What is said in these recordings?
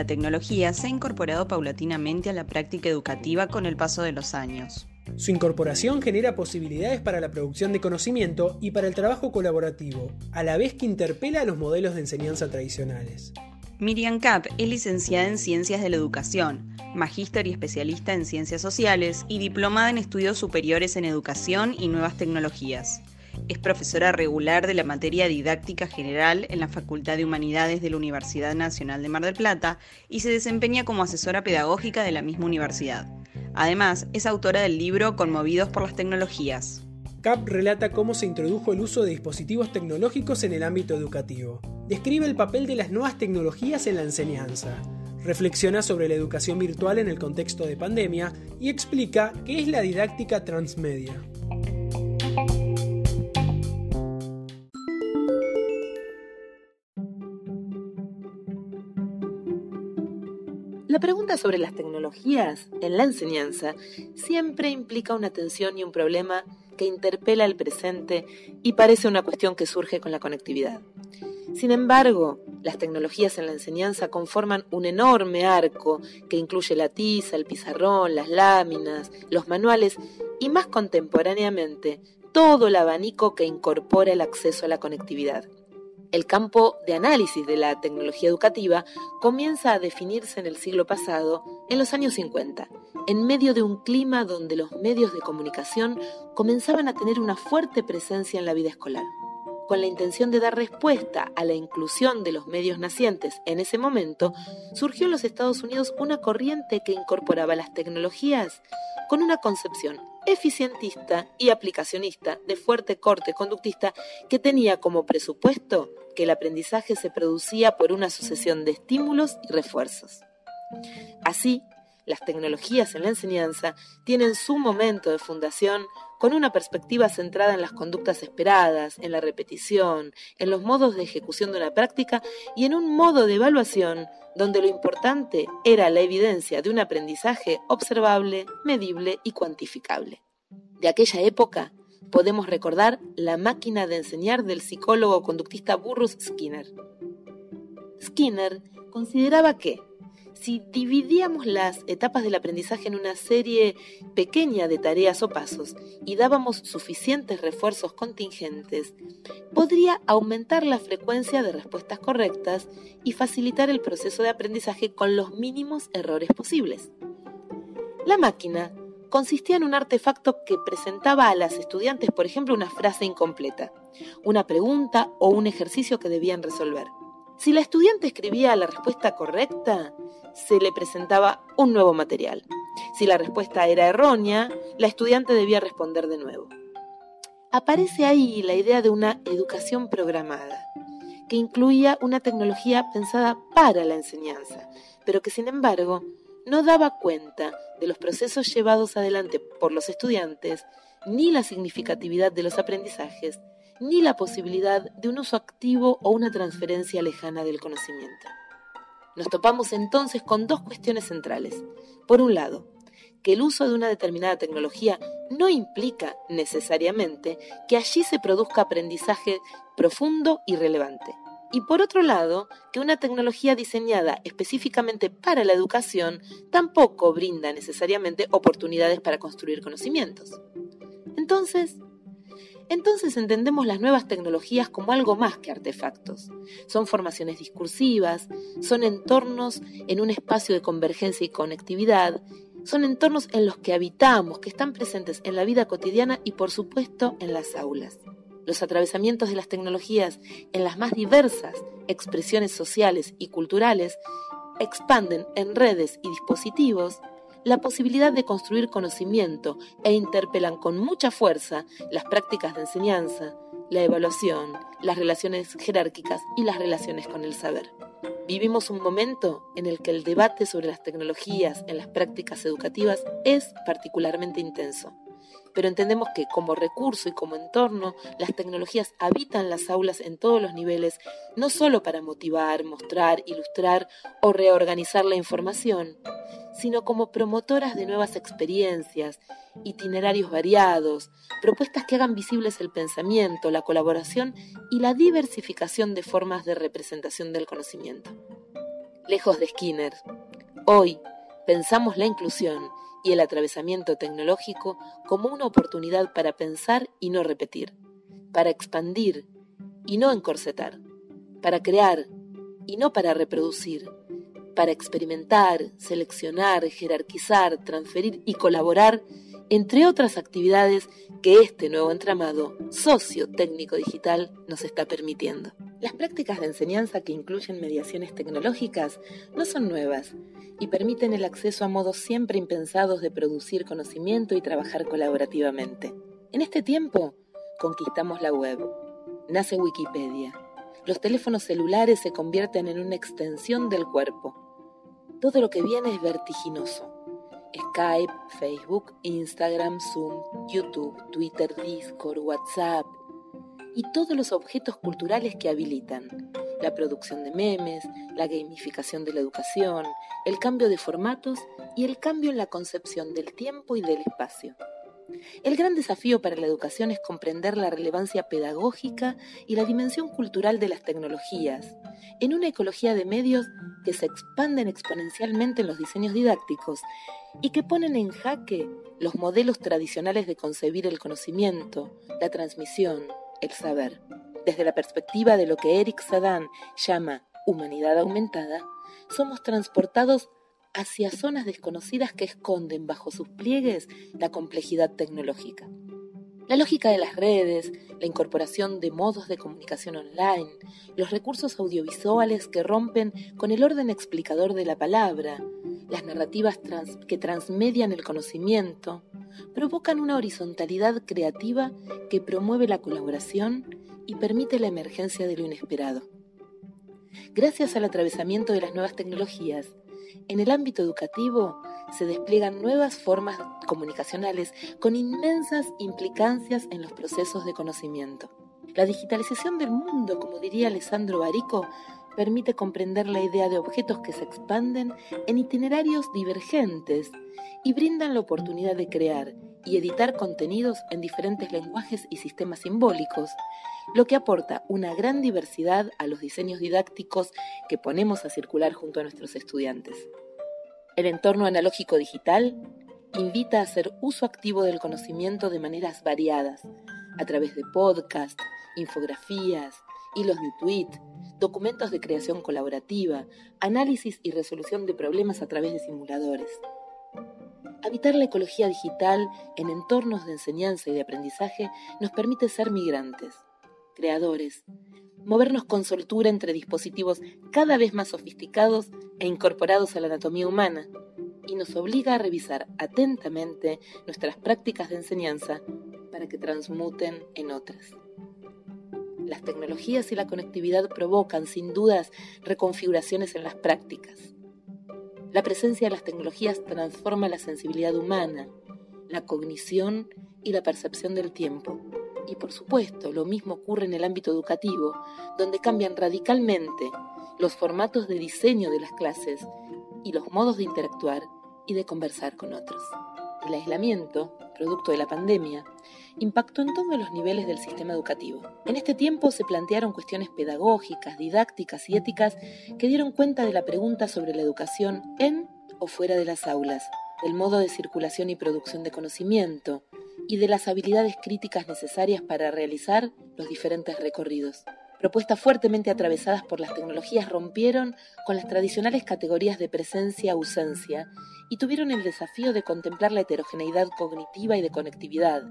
La tecnología se ha incorporado paulatinamente a la práctica educativa con el paso de los años. Su incorporación genera posibilidades para la producción de conocimiento y para el trabajo colaborativo, a la vez que interpela a los modelos de enseñanza tradicionales. Miriam Kapp es licenciada en Ciencias de la Educación, magíster y especialista en Ciencias Sociales y diplomada en Estudios Superiores en Educación y Nuevas Tecnologías. Es profesora regular de la materia didáctica general en la Facultad de Humanidades de la Universidad Nacional de Mar del Plata y se desempeña como asesora pedagógica de la misma universidad. Además, es autora del libro Conmovidos por las Tecnologías. CAP relata cómo se introdujo el uso de dispositivos tecnológicos en el ámbito educativo. Describe el papel de las nuevas tecnologías en la enseñanza. Reflexiona sobre la educación virtual en el contexto de pandemia y explica qué es la didáctica transmedia. La pregunta sobre las tecnologías en la enseñanza siempre implica una tensión y un problema que interpela el presente y parece una cuestión que surge con la conectividad. Sin embargo, las tecnologías en la enseñanza conforman un enorme arco que incluye la tiza, el pizarrón, las láminas, los manuales y más contemporáneamente todo el abanico que incorpora el acceso a la conectividad. El campo de análisis de la tecnología educativa comienza a definirse en el siglo pasado, en los años 50, en medio de un clima donde los medios de comunicación comenzaban a tener una fuerte presencia en la vida escolar. Con la intención de dar respuesta a la inclusión de los medios nacientes en ese momento, surgió en los Estados Unidos una corriente que incorporaba las tecnologías con una concepción eficientista y aplicacionista de fuerte corte conductista que tenía como presupuesto que el aprendizaje se producía por una sucesión de estímulos y refuerzos. Así, las tecnologías en la enseñanza tienen su momento de fundación con una perspectiva centrada en las conductas esperadas, en la repetición, en los modos de ejecución de una práctica y en un modo de evaluación donde lo importante era la evidencia de un aprendizaje observable, medible y cuantificable. De aquella época podemos recordar la máquina de enseñar del psicólogo conductista Burrus Skinner. Skinner consideraba que si dividíamos las etapas del aprendizaje en una serie pequeña de tareas o pasos y dábamos suficientes refuerzos contingentes, podría aumentar la frecuencia de respuestas correctas y facilitar el proceso de aprendizaje con los mínimos errores posibles. La máquina consistía en un artefacto que presentaba a las estudiantes, por ejemplo, una frase incompleta, una pregunta o un ejercicio que debían resolver. Si la estudiante escribía la respuesta correcta, se le presentaba un nuevo material. Si la respuesta era errónea, la estudiante debía responder de nuevo. Aparece ahí la idea de una educación programada, que incluía una tecnología pensada para la enseñanza, pero que sin embargo no daba cuenta de los procesos llevados adelante por los estudiantes, ni la significatividad de los aprendizajes, ni la posibilidad de un uso activo o una transferencia lejana del conocimiento. Nos topamos entonces con dos cuestiones centrales. Por un lado, que el uso de una determinada tecnología no implica necesariamente que allí se produzca aprendizaje profundo y relevante. Y por otro lado, que una tecnología diseñada específicamente para la educación tampoco brinda necesariamente oportunidades para construir conocimientos. Entonces, entonces entendemos las nuevas tecnologías como algo más que artefactos. Son formaciones discursivas, son entornos en un espacio de convergencia y conectividad, son entornos en los que habitamos, que están presentes en la vida cotidiana y por supuesto en las aulas. Los atravesamientos de las tecnologías en las más diversas expresiones sociales y culturales expanden en redes y dispositivos la posibilidad de construir conocimiento e interpelan con mucha fuerza las prácticas de enseñanza, la evaluación, las relaciones jerárquicas y las relaciones con el saber. Vivimos un momento en el que el debate sobre las tecnologías en las prácticas educativas es particularmente intenso pero entendemos que como recurso y como entorno, las tecnologías habitan las aulas en todos los niveles, no solo para motivar, mostrar, ilustrar o reorganizar la información, sino como promotoras de nuevas experiencias, itinerarios variados, propuestas que hagan visibles el pensamiento, la colaboración y la diversificación de formas de representación del conocimiento. Lejos de Skinner, hoy pensamos la inclusión y el atravesamiento tecnológico como una oportunidad para pensar y no repetir, para expandir y no encorsetar, para crear y no para reproducir, para experimentar, seleccionar, jerarquizar, transferir y colaborar, entre otras actividades que este nuevo entramado socio-técnico digital nos está permitiendo. Las prácticas de enseñanza que incluyen mediaciones tecnológicas no son nuevas y permiten el acceso a modos siempre impensados de producir conocimiento y trabajar colaborativamente. En este tiempo, conquistamos la web. Nace Wikipedia. Los teléfonos celulares se convierten en una extensión del cuerpo. Todo lo que viene es vertiginoso. Skype, Facebook, Instagram, Zoom, YouTube, Twitter, Discord, WhatsApp y todos los objetos culturales que habilitan. La producción de memes, la gamificación de la educación, el cambio de formatos y el cambio en la concepción del tiempo y del espacio. El gran desafío para la educación es comprender la relevancia pedagógica y la dimensión cultural de las tecnologías, en una ecología de medios que se expanden exponencialmente en los diseños didácticos y que ponen en jaque los modelos tradicionales de concebir el conocimiento, la transmisión, el saber. Desde la perspectiva de lo que Eric Sadan llama humanidad aumentada, somos transportados hacia zonas desconocidas que esconden bajo sus pliegues la complejidad tecnológica. La lógica de las redes, la incorporación de modos de comunicación online, los recursos audiovisuales que rompen con el orden explicador de la palabra, las narrativas que transmedian el conocimiento, provocan una horizontalidad creativa que promueve la colaboración y permite la emergencia de lo inesperado. Gracias al atravesamiento de las nuevas tecnologías, en el ámbito educativo se despliegan nuevas formas comunicacionales con inmensas implicancias en los procesos de conocimiento. La digitalización del mundo, como diría Alessandro Barico, permite comprender la idea de objetos que se expanden en itinerarios divergentes y brindan la oportunidad de crear y editar contenidos en diferentes lenguajes y sistemas simbólicos, lo que aporta una gran diversidad a los diseños didácticos que ponemos a circular junto a nuestros estudiantes. El entorno analógico digital invita a hacer uso activo del conocimiento de maneras variadas, a través de podcasts, infografías, hilos de tweet, documentos de creación colaborativa, análisis y resolución de problemas a través de simuladores. Habitar la ecología digital en entornos de enseñanza y de aprendizaje nos permite ser migrantes, creadores, movernos con soltura entre dispositivos cada vez más sofisticados e incorporados a la anatomía humana, y nos obliga a revisar atentamente nuestras prácticas de enseñanza para que transmuten en otras. Las tecnologías y la conectividad provocan, sin dudas, reconfiguraciones en las prácticas. La presencia de las tecnologías transforma la sensibilidad humana, la cognición y la percepción del tiempo y por supuesto, lo mismo ocurre en el ámbito educativo, donde cambian radicalmente los formatos de diseño de las clases y los modos de interactuar y de conversar con otros. El aislamiento, producto de la pandemia, impactó en todos los niveles del sistema educativo. En este tiempo se plantearon cuestiones pedagógicas, didácticas y éticas que dieron cuenta de la pregunta sobre la educación en o fuera de las aulas, del modo de circulación y producción de conocimiento, y de las habilidades críticas necesarias para realizar los diferentes recorridos. Propuestas fuertemente atravesadas por las tecnologías rompieron con las tradicionales categorías de presencia-ausencia y tuvieron el desafío de contemplar la heterogeneidad cognitiva y de conectividad,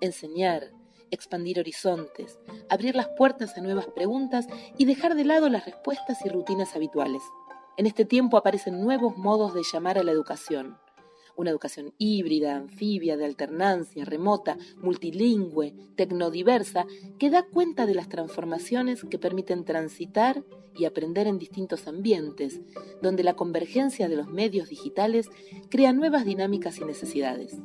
enseñar, expandir horizontes, abrir las puertas a nuevas preguntas y dejar de lado las respuestas y rutinas habituales. En este tiempo aparecen nuevos modos de llamar a la educación, una educación híbrida, anfibia, de alternancia, remota, multilingüe, tecnodiversa, que da cuenta de las transformaciones que permiten transitar y aprender en distintos ambientes, donde la convergencia de los medios digitales crea nuevas dinámicas y necesidades.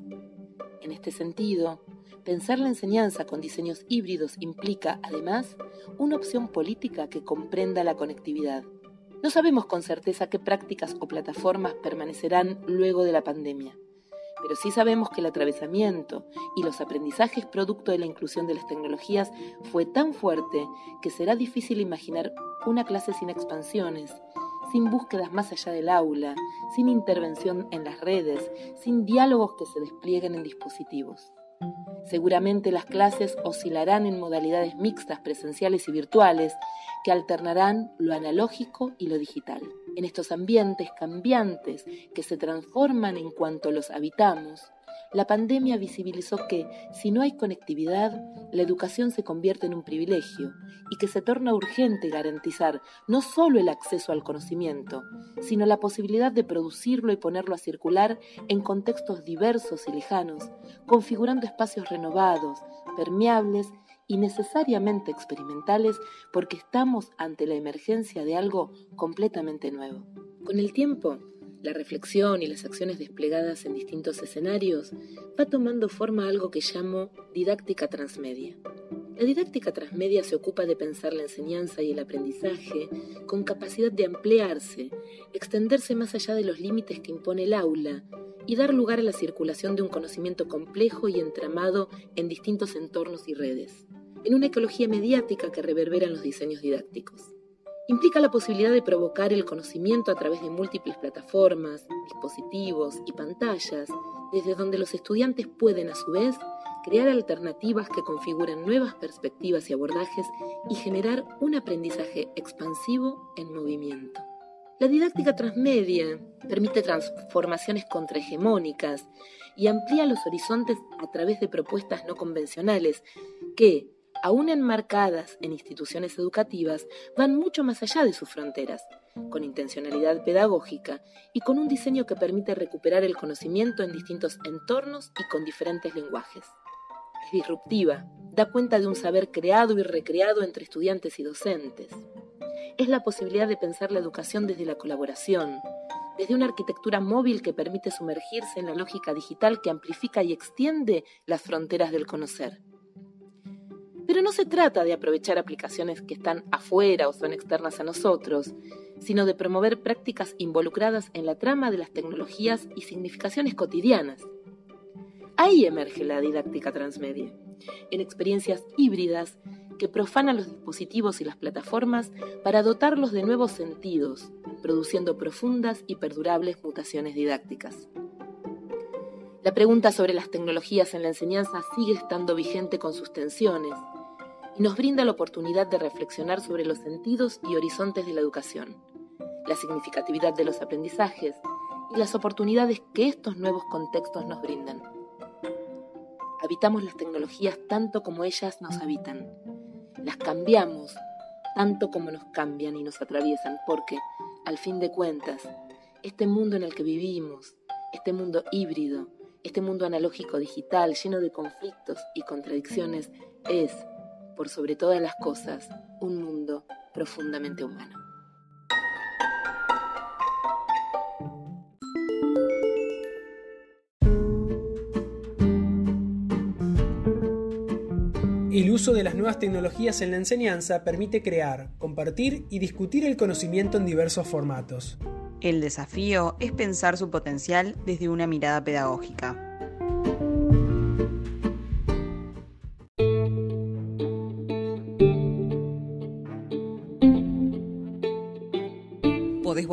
En este sentido, pensar la enseñanza con diseños híbridos implica, además, una opción política que comprenda la conectividad no sabemos con certeza qué prácticas o plataformas permanecerán luego de la pandemia, pero sí sabemos que el atravesamiento y los aprendizajes producto de la inclusión de las tecnologías fue tan fuerte que será difícil imaginar una clase sin expansiones, sin búsquedas más allá del aula, sin intervención en las redes, sin diálogos que se desplieguen en dispositivos. Seguramente las clases oscilarán en modalidades mixtas presenciales y virtuales que alternarán lo analógico y lo digital. En estos ambientes cambiantes que se transforman en cuanto los habitamos, la pandemia visibilizó que, si no hay conectividad, la educación se convierte en un privilegio y que se torna urgente garantizar no solo el acceso al conocimiento, sino la posibilidad de producirlo y ponerlo a circular en contextos diversos y lejanos, configurando espacios renovados, permeables y necesariamente experimentales porque estamos ante la emergencia de algo completamente nuevo. Con el tiempo, la reflexión y las acciones desplegadas en distintos escenarios va tomando forma algo que llamo didáctica transmedia. La didáctica transmedia se ocupa de pensar la enseñanza y el aprendizaje con capacidad de ampliarse, extenderse más allá de los límites que impone el aula y dar lugar a la circulación de un conocimiento complejo y entramado en distintos entornos y redes, en una ecología mediática que reverbera en los diseños didácticos implica la posibilidad de provocar el conocimiento a través de múltiples plataformas, dispositivos y pantallas, desde donde los estudiantes pueden a su vez crear alternativas que configuren nuevas perspectivas y abordajes y generar un aprendizaje expansivo en movimiento. La didáctica transmedia permite transformaciones contrahegemónicas y amplía los horizontes a través de propuestas no convencionales que, aún enmarcadas en instituciones educativas, van mucho más allá de sus fronteras, con intencionalidad pedagógica y con un diseño que permite recuperar el conocimiento en distintos entornos y con diferentes lenguajes. Es disruptiva, da cuenta de un saber creado y recreado entre estudiantes y docentes. Es la posibilidad de pensar la educación desde la colaboración, desde una arquitectura móvil que permite sumergirse en la lógica digital que amplifica y extiende las fronteras del conocer. Pero no se trata de aprovechar aplicaciones que están afuera o son externas a nosotros, sino de promover prácticas involucradas en la trama de las tecnologías y significaciones cotidianas. Ahí emerge la didáctica transmedia, en experiencias híbridas que profanan los dispositivos y las plataformas para dotarlos de nuevos sentidos, produciendo profundas y perdurables mutaciones didácticas. La pregunta sobre las tecnologías en la enseñanza sigue estando vigente con sus tensiones, y nos brinda la oportunidad de reflexionar sobre los sentidos y horizontes de la educación, la significatividad de los aprendizajes y las oportunidades que estos nuevos contextos nos brindan. Habitamos las tecnologías tanto como ellas nos habitan. Las cambiamos tanto como nos cambian y nos atraviesan, porque, al fin de cuentas, este mundo en el que vivimos, este mundo híbrido, este mundo analógico digital lleno de conflictos y contradicciones, es, por sobre todas las cosas, un mundo profundamente humano. El uso de las nuevas tecnologías en la enseñanza permite crear, compartir y discutir el conocimiento en diversos formatos. El desafío es pensar su potencial desde una mirada pedagógica.